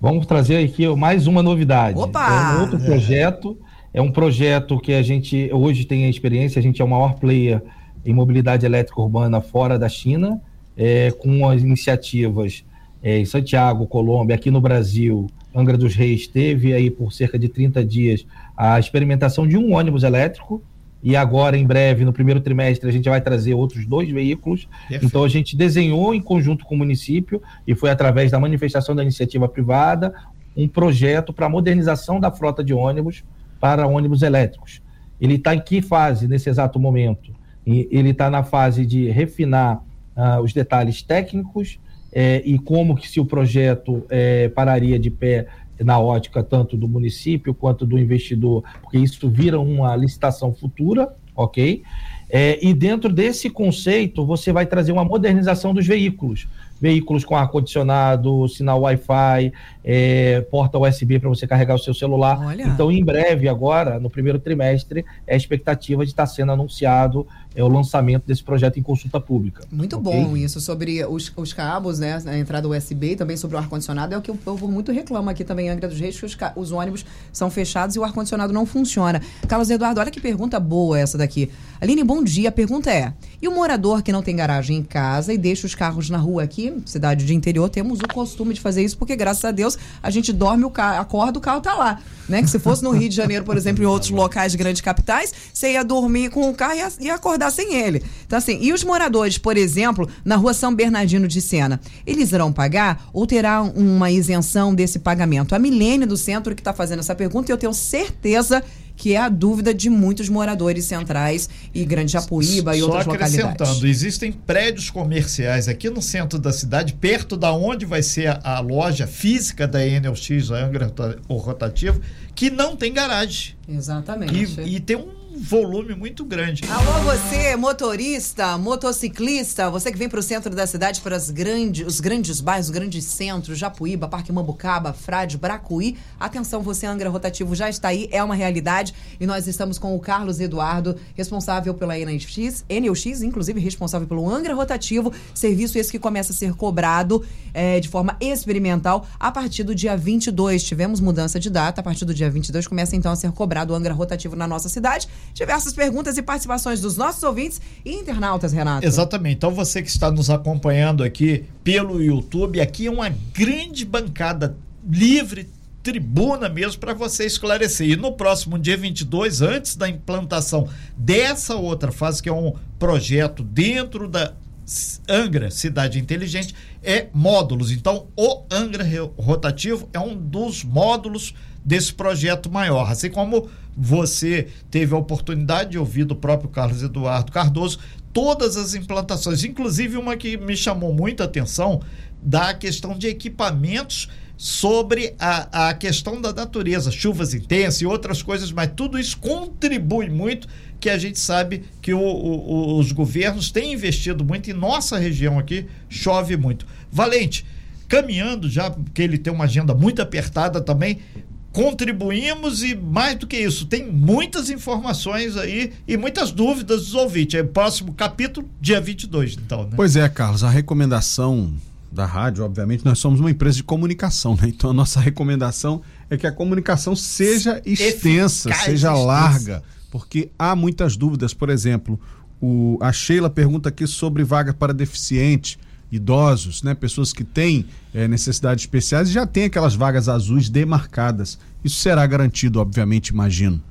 Vamos trazer aqui mais uma novidade. Opa! É um outro projeto. É um projeto que a gente hoje tem a experiência, a gente é o maior player em mobilidade elétrica urbana fora da China, é, com as iniciativas é, em Santiago, Colômbia, aqui no Brasil, Angra dos Reis teve aí por cerca de 30 dias a experimentação de um ônibus elétrico e agora, em breve, no primeiro trimestre, a gente vai trazer outros dois veículos. Perfeito. Então, a gente desenhou em conjunto com o município, e foi através da manifestação da iniciativa privada, um projeto para modernização da frota de ônibus para ônibus elétricos. Ele está em que fase nesse exato momento? E ele está na fase de refinar uh, os detalhes técnicos eh, e como que se o projeto eh, pararia de pé na ótica tanto do município quanto do investidor, porque isso vira uma licitação futura, ok? É, e dentro desse conceito, você vai trazer uma modernização dos veículos veículos com ar-condicionado, sinal Wi-Fi, é, porta USB para você carregar o seu celular. Olha. Então, em breve, agora, no primeiro trimestre, é a expectativa de estar sendo anunciado é, o lançamento desse projeto em consulta pública. Muito okay? bom isso, sobre os, os cabos, né? A entrada USB e também sobre o ar-condicionado. É o que o povo muito reclama aqui também em Angra dos Reis, que os, os ônibus são fechados e o ar-condicionado não funciona. Carlos Eduardo, olha que pergunta boa essa daqui. Aline, bom dia. A pergunta é: e o morador que não tem garagem em casa e deixa os carros na rua aqui, cidade de interior, temos o costume de fazer isso, porque graças a Deus a gente dorme, o carro, acorda, o carro tá lá. Né? Que se fosse no Rio de Janeiro, por exemplo, em outros locais de grandes capitais, você ia dormir com o carro e ia acordar sem ele. Então, assim, e os moradores, por exemplo, na rua São Bernardino de Sena, eles irão pagar ou terá uma isenção desse pagamento? A Milênio do Centro que está fazendo essa pergunta, e eu tenho certeza que é a dúvida de muitos moradores centrais e Grande Japuíba e Só outras localidades. acrescentando, existem prédios comerciais aqui no centro da cidade, perto da onde vai ser a, a loja física da NLX, a Angra Rotativo, que não tem garagem. Exatamente. E, e tem um volume muito grande. Alô, você, motorista, motociclista, você que vem para o centro da cidade, para as grandes, os grandes bairros, os grandes centros, Japuíba, Parque Mambucaba, Frade, Bracuí. Atenção, você, Angra Rotativo, já está aí, é uma realidade. E nós estamos com o Carlos Eduardo, responsável pela NX, NUX, inclusive responsável pelo Angra Rotativo, serviço esse que começa a ser cobrado é, de forma experimental a partir do dia 22. Tivemos mudança de data, a partir do dia 22 começa então a ser cobrado o Angra Rotativo na nossa cidade diversas perguntas e participações dos nossos ouvintes e internautas, Renato. Exatamente. Então você que está nos acompanhando aqui pelo YouTube, aqui é uma grande bancada livre, tribuna mesmo para você esclarecer. E no próximo dia 22, antes da implantação dessa outra fase, que é um projeto dentro da Angra Cidade Inteligente, é módulos. Então, o Angra Rotativo é um dos módulos desse projeto maior. Assim como você teve a oportunidade de ouvir do próprio Carlos Eduardo Cardoso todas as implantações, inclusive uma que me chamou muita atenção da questão de equipamentos sobre a, a questão da natureza, chuvas intensas e outras coisas, mas tudo isso contribui muito que a gente sabe que o, o, os governos têm investido muito e nossa região aqui chove muito. Valente, caminhando já, porque ele tem uma agenda muito apertada também, contribuímos e mais do que isso, tem muitas informações aí e muitas dúvidas dos ouvintes. É o próximo capítulo, dia 22, então, né? Pois é, Carlos, a recomendação da rádio, obviamente, nós somos uma empresa de comunicação, né? Então a nossa recomendação é que a comunicação seja extensa, Eficaz, seja extensa. larga, porque há muitas dúvidas. Por exemplo, o, a Sheila pergunta aqui sobre vaga para deficiente idosos, né, pessoas que têm é, necessidades especiais, já tem aquelas vagas azuis demarcadas. Isso será garantido, obviamente, imagino.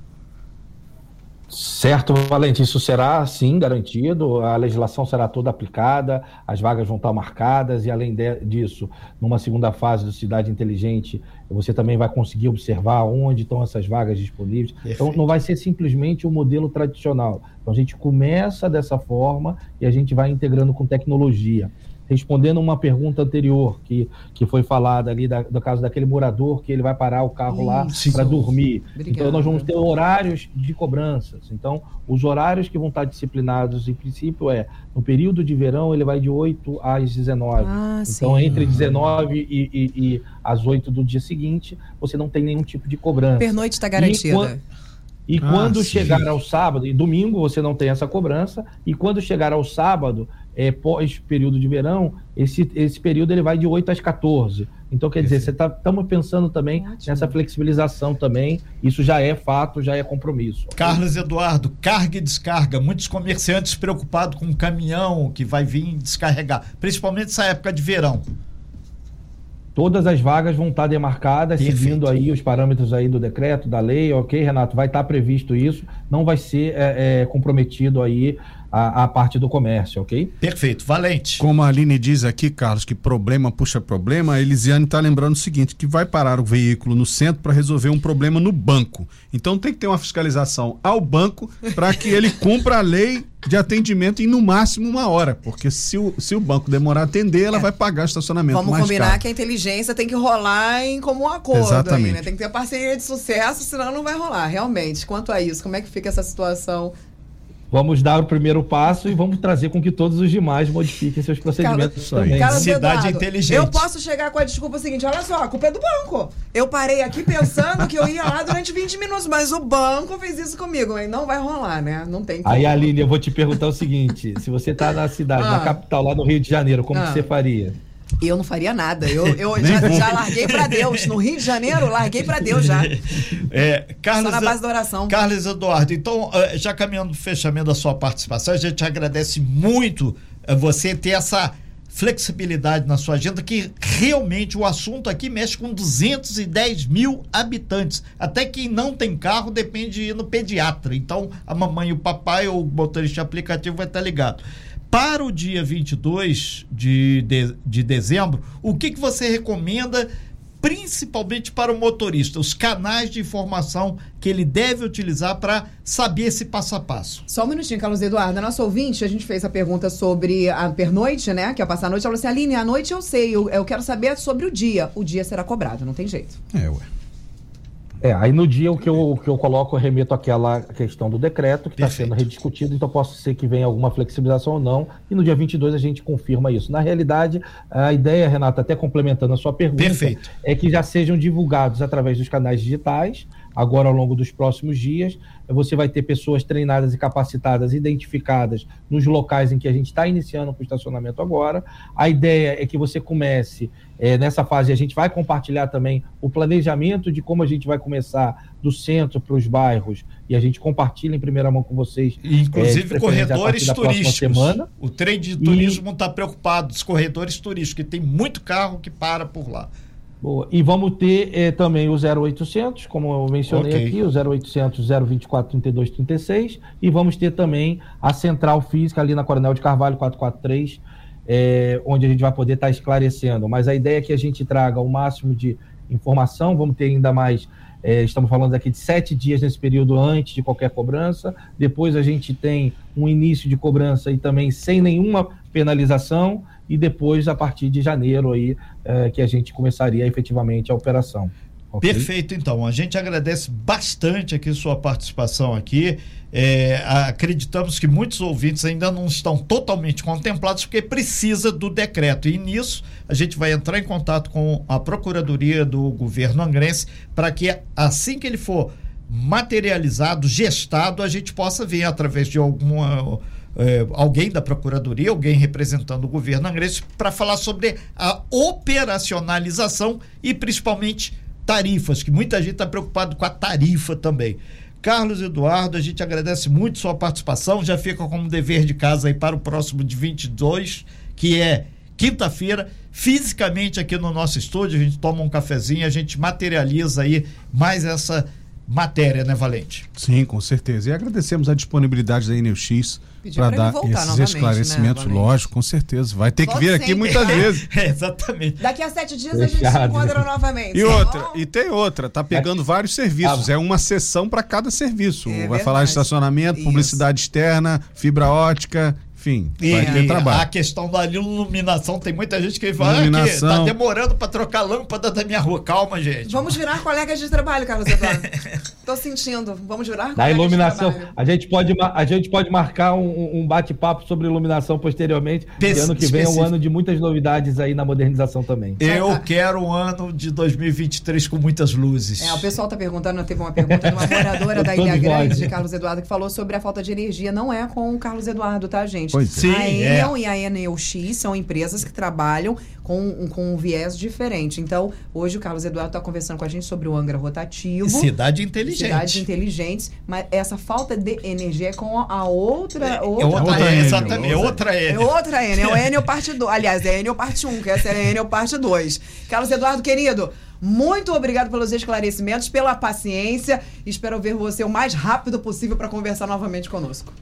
Certo, Valente, isso será sim garantido, a legislação será toda aplicada, as vagas vão estar marcadas e além de, disso, numa segunda fase do Cidade Inteligente, você também vai conseguir observar onde estão essas vagas disponíveis. Perfeito. Então não vai ser simplesmente o um modelo tradicional. Então a gente começa dessa forma e a gente vai integrando com tecnologia respondendo uma pergunta anterior que, que foi falada ali da, do caso daquele morador que ele vai parar o carro lá para dormir. Obrigada. Então nós vamos ter horários de cobranças. Então os horários que vão estar disciplinados em princípio é no período de verão ele vai de 8 às 19. Ah, então sim. entre 19 e, e, e às 8 do dia seguinte você não tem nenhum tipo de cobrança. Pernoite está garantida. E, e ah, quando sim. chegar ao sábado, e domingo você não tem essa cobrança, e quando chegar ao sábado, é, pós período de verão, esse, esse período ele vai de 8 às 14. Então, quer dizer, estamos tá, pensando também Ótimo. nessa flexibilização também. Isso já é fato, já é compromisso. Carlos Eduardo, carga e descarga. Muitos comerciantes preocupados com o caminhão que vai vir descarregar, principalmente nessa época de verão. Todas as vagas vão estar demarcadas, Perfeito. seguindo aí os parâmetros aí do decreto, da lei, ok, Renato? Vai estar previsto isso, não vai ser é, é, comprometido aí a, a parte do comércio, ok? Perfeito. Valente. Como a Aline diz aqui, Carlos, que problema puxa problema, a Elisiane está lembrando o seguinte: que vai parar o veículo no centro para resolver um problema no banco. Então tem que ter uma fiscalização ao banco para que ele cumpra a lei de atendimento em no máximo uma hora. Porque se o, se o banco demorar a atender, ela É. vai pagar estacionamento Vamos mais combinar caro. que a inteligência tem que rolar em comum acordo Exatamente. aí, né? Tem que ter parceria de sucesso, senão não vai rolar. Realmente. Quanto a isso, como é que fica essa situação? Vamos dar o primeiro passo e vamos trazer com que todos os demais modifiquem seus procedimentos aí. também. Carlos Cidade Eduardo, inteligente. Eu posso chegar com a desculpa seguinte: olha só, a culpa é do banco. Eu parei aqui pensando que eu ia lá durante 20 minutos, mas o banco fez isso comigo. Aí não vai rolar, né? Não tem como. Aí, Aline, eu vou te perguntar o seguinte: se você tá na cidade, Ah. na capital, lá no Rio de Janeiro, como Ah. que você faria? Eu não faria nada. Eu, eu já, já larguei pra Deus. No Rio de Janeiro, larguei pra Deus já. É, Carlos, Só na base da oração. Carlos Eduardo, então, eh, já caminhando pro fechamento da sua participação, a gente agradece muito eh, você ter essa flexibilidade na sua agenda, que realmente o assunto aqui mexe com 210 mil habitantes. Até quem não tem carro depende de ir no pediatra. Então, a mamãe e o papai ou o motorista aplicativo vai estar ligado. Para o dia 22 de, de, de dezembro, o que, que você recomenda principalmente para o motorista, os canais de informação que ele deve utilizar para saber esse passo a passo. Só um minutinho, Carlos Eduardo. A nossa ouvinte, a gente fez a pergunta sobre a pernoite, né? Que é passar a noite. Ela falou assim: Aline, a noite eu sei, eu, eu quero saber sobre o dia. O dia será cobrado, não tem jeito. É, ué. É, aí no dia o que eu, o que eu coloco, eu remeto àquela questão do decreto que está sendo rediscutido, então posso ser que venha alguma flexibilização ou não, e no dia 22 a gente confirma isso. Na realidade, a ideia, Renata, até complementando a sua pergunta, Perfeito. é que já sejam divulgados através dos canais digitais, agora ao longo dos próximos dias. Você vai ter pessoas treinadas e capacitadas, identificadas nos locais em que a gente está iniciando com o estacionamento agora. A ideia é que você comece é, nessa fase, a gente vai compartilhar também o planejamento de como a gente vai começar do centro para os bairros e a gente compartilha em primeira mão com vocês. é, Inclusive a corredores turísticos. O trem de turismo está preocupado, os corredores turísticos, que tem muito carro que para por lá. Boa. E vamos ter eh, também o 0800, como eu mencionei Ok. aqui, o 0800 024 32 36. E vamos ter também a central física ali na Coronel de Carvalho 443, eh, onde a gente vai poder estar esclarecendo. Mas a ideia é que a gente traga o máximo de informação, vamos ter ainda mais. eh, estamos falando aqui de sete dias nesse período antes de qualquer cobrança. Depois a gente tem um início de cobrança e também sem nenhuma penalização. E depois, a partir de janeiro, aí, eh, que a gente começaria efetivamente a operação. ok? Perfeito, então. A gente agradece bastante aqui sua participação aqui. É, acreditamos que muitos ouvintes ainda não estão totalmente contemplados porque precisa do decreto. E nisso a gente vai entrar em contato com a Procuradoria do Governo Angrense para que assim que ele for materializado, gestado, a gente possa ver através de alguma é, alguém da Procuradoria, alguém representando o governo angrense, para falar sobre a operacionalização e principalmente tarifas, que muita gente está preocupado com a tarifa também. Carlos Eduardo, a gente agradece muito sua participação, já fica como dever de casa aí para o próximo de 22, que é quinta-feira, fisicamente aqui no nosso estúdio, a gente toma um cafezinho, a gente materializa aí mais essa matéria, né, Valente? Sim, com certeza. E agradecemos a disponibilidade da Pedir para dar voltar esses novamente, esclaecimentos, né, lógico, com certeza. Vai ter que Volte vir aqui sempre, muitas né? vezes. É, exatamente. Daqui a sete dias a gente se Fechado. encontra novamente. E tá outra, bom? e tem outra, tá pegando vários serviços, é uma sessão para cada serviço. É vai falar de verdade. estacionamento, Isso. publicidade externa, fibra ótica, enfim, vai ter a trabalho. questão da iluminação, tem muita gente que fala "Ah, que Iluminação. tá demorando para trocar a lâmpada da minha rua. Calma, gente. Vamos virar colegas de trabalho, Carlos Eduardo. Tô sentindo. Vamos virar Da colegas iluminação, de trabalho. a gente pode, a gente pode marcar um, um bate-papo sobre iluminação posteriormente. Pes- E ano que vem é um ano de muitas novidades aí na modernização também. Eu quero um ano de 2023 com muitas luzes. É, o pessoal tá perguntando, teve uma pergunta de uma moradora da Ilha. Grande, Carlos Eduardo, que falou sobre a falta de energia. Não é com o Carlos Eduardo, tá, gente? Pois é. Sim, a é. Enel e a Enel X são empresas que trabalham com, com um viés diferente. Então, hoje o Carlos Eduardo está conversando com a gente sobre o Angra rotativo. Cidade inteligente. Cidades inteligentes, mas essa falta de energia é com a outra. É outra, outra, outra é, Enel. exatamente, é outra é Enel. outra Enel, é o Enel parte 2. Aliás, é Enel parte 1, um, que essa é a Enel parte 2. Carlos Eduardo, querido, muito obrigado pelos esclarecimentos, pela paciência. Espero ver você o mais rápido possível para conversar novamente conosco.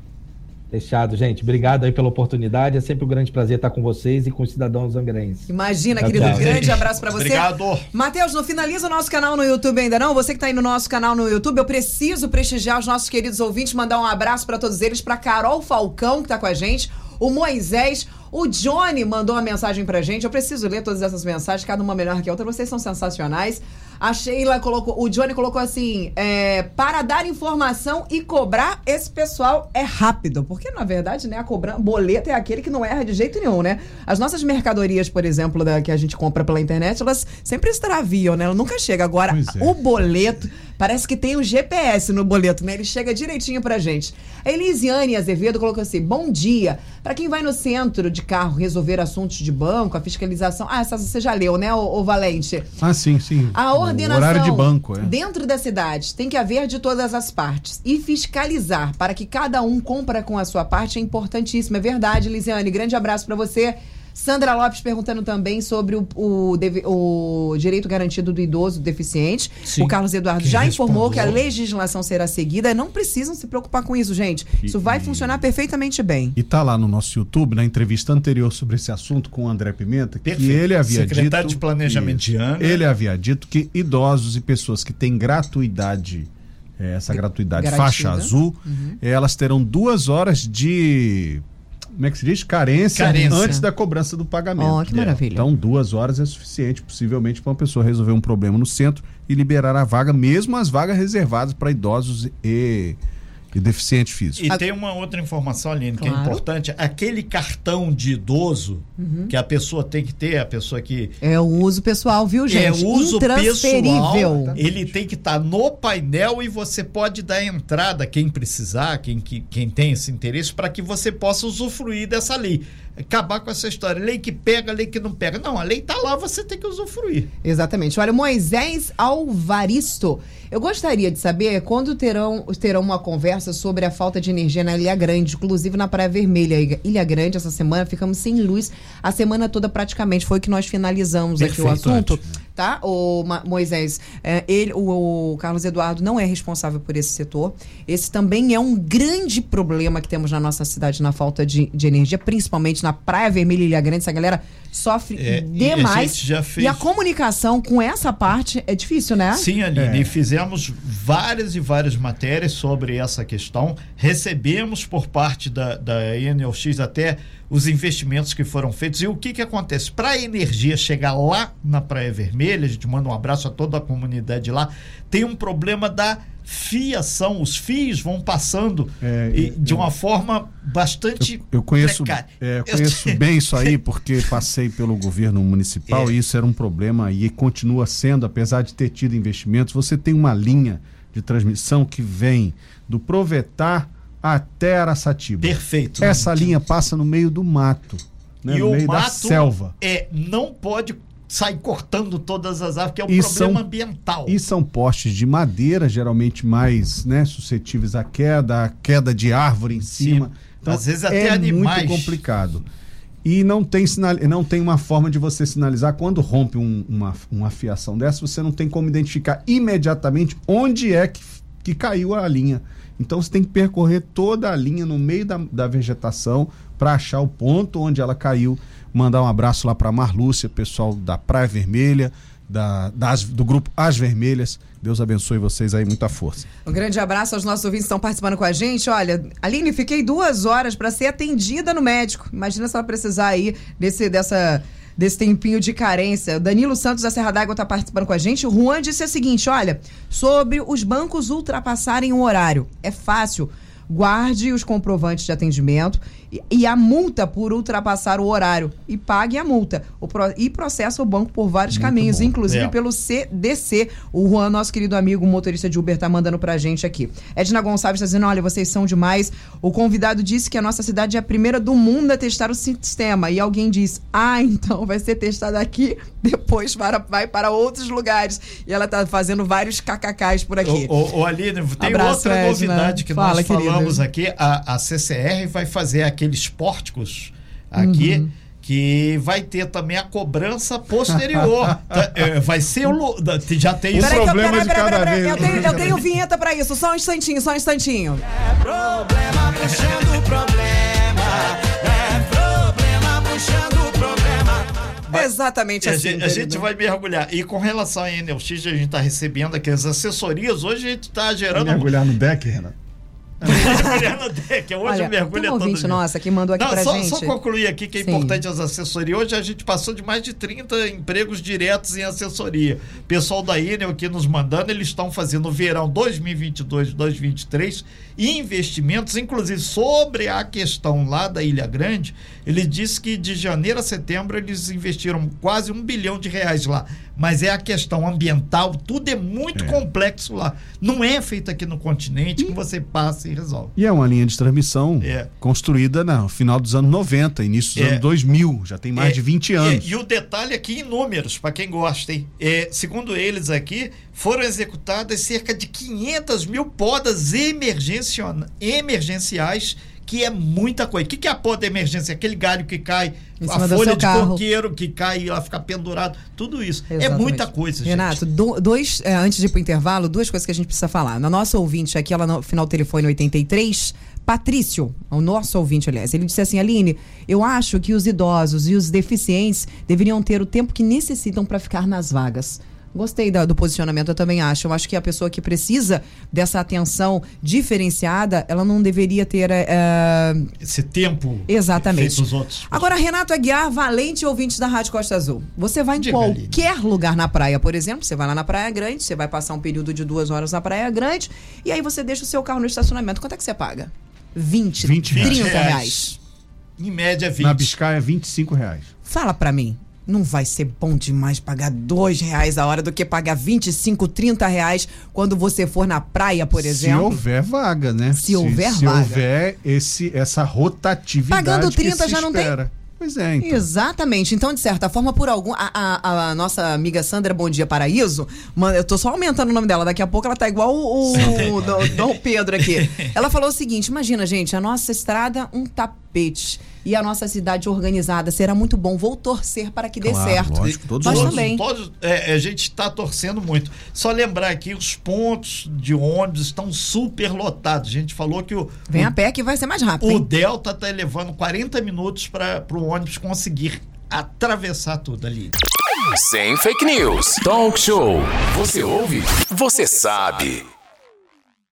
Fechado, gente. Obrigado aí pela oportunidade. É sempre um grande prazer estar com vocês e com os cidadãos angrenses. Imagina, Tchau, querido. tchau. Um grande abraço para você. Obrigado. Matheus, não finaliza o nosso canal no YouTube ainda não? Você que tá aí no nosso canal no YouTube, eu preciso prestigiar os nossos queridos ouvintes, mandar um abraço para todos eles, para Carol Falcão que tá com a gente, o Moisés, o Johnny mandou uma mensagem pra gente. Eu preciso ler todas essas mensagens, cada uma melhor que a outra. Vocês são sensacionais. A Sheila colocou, o Johnny colocou assim: é, para dar informação e cobrar, esse pessoal é rápido. Porque, na verdade, né, a cobrança, boleto é aquele que não erra de jeito nenhum, né? As nossas mercadorias, por exemplo, da, que a gente compra pela internet, elas sempre extraviam, né? Ela nunca chega. Agora, é. o boleto, parece que tem o GPS no boleto, né? Ele chega direitinho pra gente. A Elisiane Azevedo colocou assim: bom dia. Pra quem vai no centro de carro resolver assuntos de banco, a fiscalização. Ah, essa você já leu, né, ô Valente? Ah, sim, sim. A O ordenação horário de banco, é. dentro da cidade tem que haver de todas as partes e fiscalizar para que cada um compra com a sua parte é importantíssimo. É verdade, Lisiane. Grande abraço para você. Sandra Lopes perguntando também sobre o, o, o direito garantido do idoso deficiente. Sim, o Carlos Eduardo que já informou respondeu. que a legislação será seguida. Não precisam se preocupar com isso, gente. Isso vai E- funcionar perfeitamente bem. E tá lá no nosso YouTube, na entrevista anterior sobre esse assunto com o André Pimenta, que Perfeito. ele havia Secretário dito. de Planejamento de Angra. Ele havia dito que idosos e pessoas que têm gratuidade, eh, essa gratuidade Garantida. faixa azul, elas terão duas horas de. Como é que se diz? Carência, Carência. antes da cobrança do pagamento. Ó, que maravilha. Então, duas horas é suficiente, possivelmente, para uma pessoa resolver um problema no centro e liberar a vaga, mesmo as vagas reservadas para idosos e, e deficientes físicos. E tem uma outra informação, Aline, que é Claro. importante. Aquele cartão de idoso Uhum. que a pessoa tem que ter, a pessoa que É o uso pessoal, viu, gente? é uso Intransferível. pessoal, ele tem que estar no painel e você pode dar entrada, quem precisar, quem, que- quem tem esse interesse, para que você possa usufruir dessa lei. Acabar com essa história, lei que pega, lei que não pega. Não, a lei está lá, você tem que usufruir. Exatamente. Olha, Moisés Alvaristo. Eu gostaria de saber quando terão, terão uma conversa sobre a falta de energia na Ilha Grande, inclusive na Praia Vermelha. Ilha Grande, essa semana, ficamos sem luz a semana toda praticamente. Foi que nós finalizamos aqui o Perfeito, assunto. Tá, o Moisés, é, ele, o, o Carlos Eduardo não é responsável por esse setor. Esse também é um grande problema que temos na nossa cidade na falta de, de energia, principalmente na Praia Vermelha e Ilha Grande. Essa galera sofre É, e a demais. gente já fez- E a comunicação com essa parte é difícil, né? Sim, Aline, É. e fizemos várias e várias matérias sobre essa questão. Recebemos por parte da, da ENLX até os investimentos que foram feitos. E o que, que acontece? Para a energia chegar lá na Praia Vermelha, a gente manda um abraço a toda a comunidade lá, tem um problema da fiação. Os fios vão passando É, e é, de uma forma bastante. Eu conheço, precária. é, eu Eu conheço te- bem isso aí, porque passei pelo governo municipal É. e isso era um problema e continua sendo, apesar de ter tido investimentos. Você tem uma linha de transmissão que vem do Provetar até Araçatiba. Perfeito. Essa linha passa no meio do mato, né? E no o meio da selva. É, não pode sair cortando todas as árvores, que é um E problema são- ambiental. E são postes de madeira, geralmente mais né, suscetíveis à queda, à queda de árvore em cima. Então, Às vezes até é animais. muito complicado. E não tem, sinal, não tem uma forma de você sinalizar quando rompe um- uma, uma fiação dessa, você não tem como identificar imediatamente onde é que, que caiu a linha. Então você tem que percorrer toda a linha no meio da, da vegetação para achar o ponto onde ela caiu. Mandar um abraço lá para Marlúcia, pessoal da Praia Vermelha, da, das- do grupo As Vermelhas. Deus abençoe vocês aí, muita força. Um grande abraço aos nossos ouvintes que estão participando com a gente. Olha, Aline, fiquei duas horas para ser atendida no médico. Imagina se ela precisar aí desse, dessa, desse tempinho de carência. Danilo Santos da Serra d'Água está participando com a gente. O Juan disse o seguinte: olha, sobre os bancos ultrapassarem o horário. É fácil. Guarde os comprovantes de atendimento e, a multa por ultrapassar o horário. E pague a multa. O pro, e processa o banco por vários Muito caminhos, bom. inclusive É. pelo CDC. O Juan, nosso querido amigo motorista de Uber, tá mandando pra gente aqui. Edna Gonçalves tá dizendo: olha, vocês são demais. O convidado disse que a nossa cidade é a primeira do mundo a testar o sistema. E alguém diz: ah, então vai ser testado aqui, depois para, vai para outros lugares. E ela tá fazendo vários kkks por aqui. Ô, ô, ô, Aline, tem Abraço, outra Edna. novidade que Fala, nós falamos aqui. A, a CCR vai fazer aqueles pórticos aqui. Uhum. Que vai ter também a cobrança posterior. Tá, é, vai ser o. Já tem isso. Peraí, problema de cada vez. Eu tenho, eu tenho vinheta pra isso. Só um instantinho, só um instantinho. Problema puxando problema. É problema puxando problema. Exatamente A assim. gente, a gente vai mergulhar. E com relação à Enel X, a gente está recebendo aqui as assessorias. Hoje a gente está gerando. Mergulhar no deck, Renato. Deck. Hoje Olha, o mergulho tem é um todo ouvinte dia. nossa que mandou aqui Não, pra só, gente. só concluir aqui que é Sim. importante as assessorias. Hoje a gente passou de mais de 30 empregos diretos em assessoria. Pessoal da Enel aqui nos mandando, eles estão fazendo o verão 2022, 2023 investimentos, inclusive sobre a questão lá da Ilha Grande. Ele disse que de janeiro a setembro eles investiram quase um bilhão de reais lá. Mas é a questão ambiental, tudo é muito É. complexo lá. Não é feito aqui no continente que você passa e resolve. E é uma linha de transmissão É. construída no final dos anos 90, início dos É. anos 2000. Já tem mais É, de 20 é, anos. E, o detalhe aqui em números, para quem gosta, hein? É, segundo eles aqui, foram executadas cerca de 500 mil podas emergenciais, que é muita coisa. O que, que é a poda emergência? Aquele galho que cai, a folha de carro. coqueiro que cai e ela fica pendurado, tudo isso. É Exatamente. muita coisa, Renato, gente. do- dois, é, antes de ir pro intervalo, duas coisas que a gente precisa falar. Na nossa ouvinte aqui, ela no final do telefone 83, Patrício, o nosso ouvinte, aliás, ele disse assim: Aline, eu acho que os idosos e os deficientes deveriam ter o tempo que necessitam para ficar nas vagas. Gostei da- do posicionamento, eu também acho. Eu acho que a pessoa que precisa dessa atenção diferenciada, ela não deveria ter. é, Esse tempo Exatamente. feito os outros. Agora, Renato Aguiar, valente ouvinte da Rádio Costa Azul. Você vai em Diga, qualquer lugar na praia, por exemplo, você vai lá na Praia Grande, você vai passar um período de duas horas na Praia Grande, e aí você deixa o seu carro no estacionamento. Quanto é que você paga? 20, 20 30 reais. reais. Em média, 20. Na Biscaia, 25 reais. Fala pra mim. Não vai ser bom demais pagar dois reais a hora do que pagar 25, 30 reais quando você for na praia, por exemplo? Se houver vaga, né? Se houver se vaga. houver esse, essa rotatividade Pagando que 30 se já não tem? espera. Pois é, então. Exatamente. Então, de certa forma, por algum. A, a- a nossa amiga Sandra Bom Dia Paraíso, mano, eu tô só aumentando o nome dela. Daqui a pouco ela tá igual o, o Dom Pedro aqui. Ela falou o seguinte: imagina, gente, a nossa estrada, um tapete. E a nossa cidade organizada. Será muito bom. Vou torcer para que dê Claro, certo. lógico, todos Nós nós. também. todos- é, a gente está torcendo muito. Só lembrar aqui, os pontos de ônibus estão super lotados. A gente falou que o, Vem o, a pé que vai ser mais rápido. o hein? Delta está levando 40 minutos para o ônibus conseguir atravessar tudo ali. Sem fake news. Talk show. Você ouve? Você sabe.